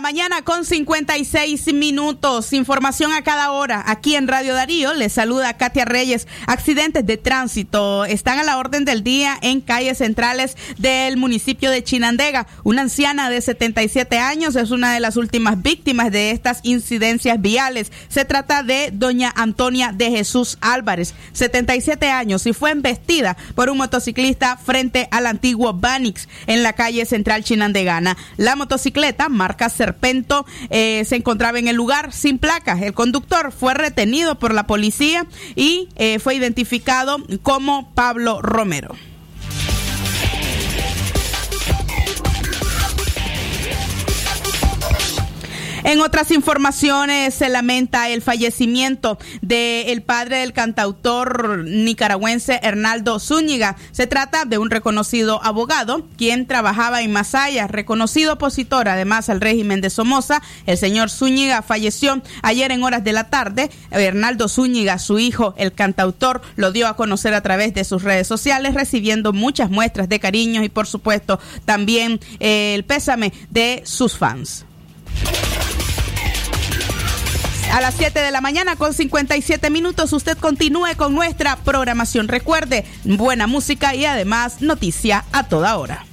mañana con 56 minutos. Información a cada hora. Aquí en Radio Darío les saluda Katia Reyes. Accidentes de tránsito están a la orden del día en calles centrales del municipio de Chinandega. Una anciana de 77 años es una de las últimas víctimas de estas incidencias viales. Se trata de doña Antonia de Jesús Álvarez, 77 años, y fue embestida por un motociclista frente al antiguo Banix en la calle central chinandegana. La motocicleta marca Serpento eh, se encontraba en el lugar sin placas. El conductor fue retenido por la policía y eh, fue identificado como Pablo Romero. En otras informaciones se lamenta el fallecimiento del padre del cantautor nicaragüense Hernaldo Zúñiga. Se trata de un reconocido abogado quien trabajaba en Masaya, reconocido opositor además al régimen de Somoza. El señor Zúñiga falleció ayer en horas de la tarde. Hernaldo Zúñiga, su hijo, el cantautor, lo dio a conocer a través de sus redes sociales, recibiendo muchas muestras de cariño y por supuesto también eh, el pésame de sus fans a las 7 de la mañana con 57 minutos. Usted continúe con nuestra programación. Recuerde, buena música y además noticia a toda hora.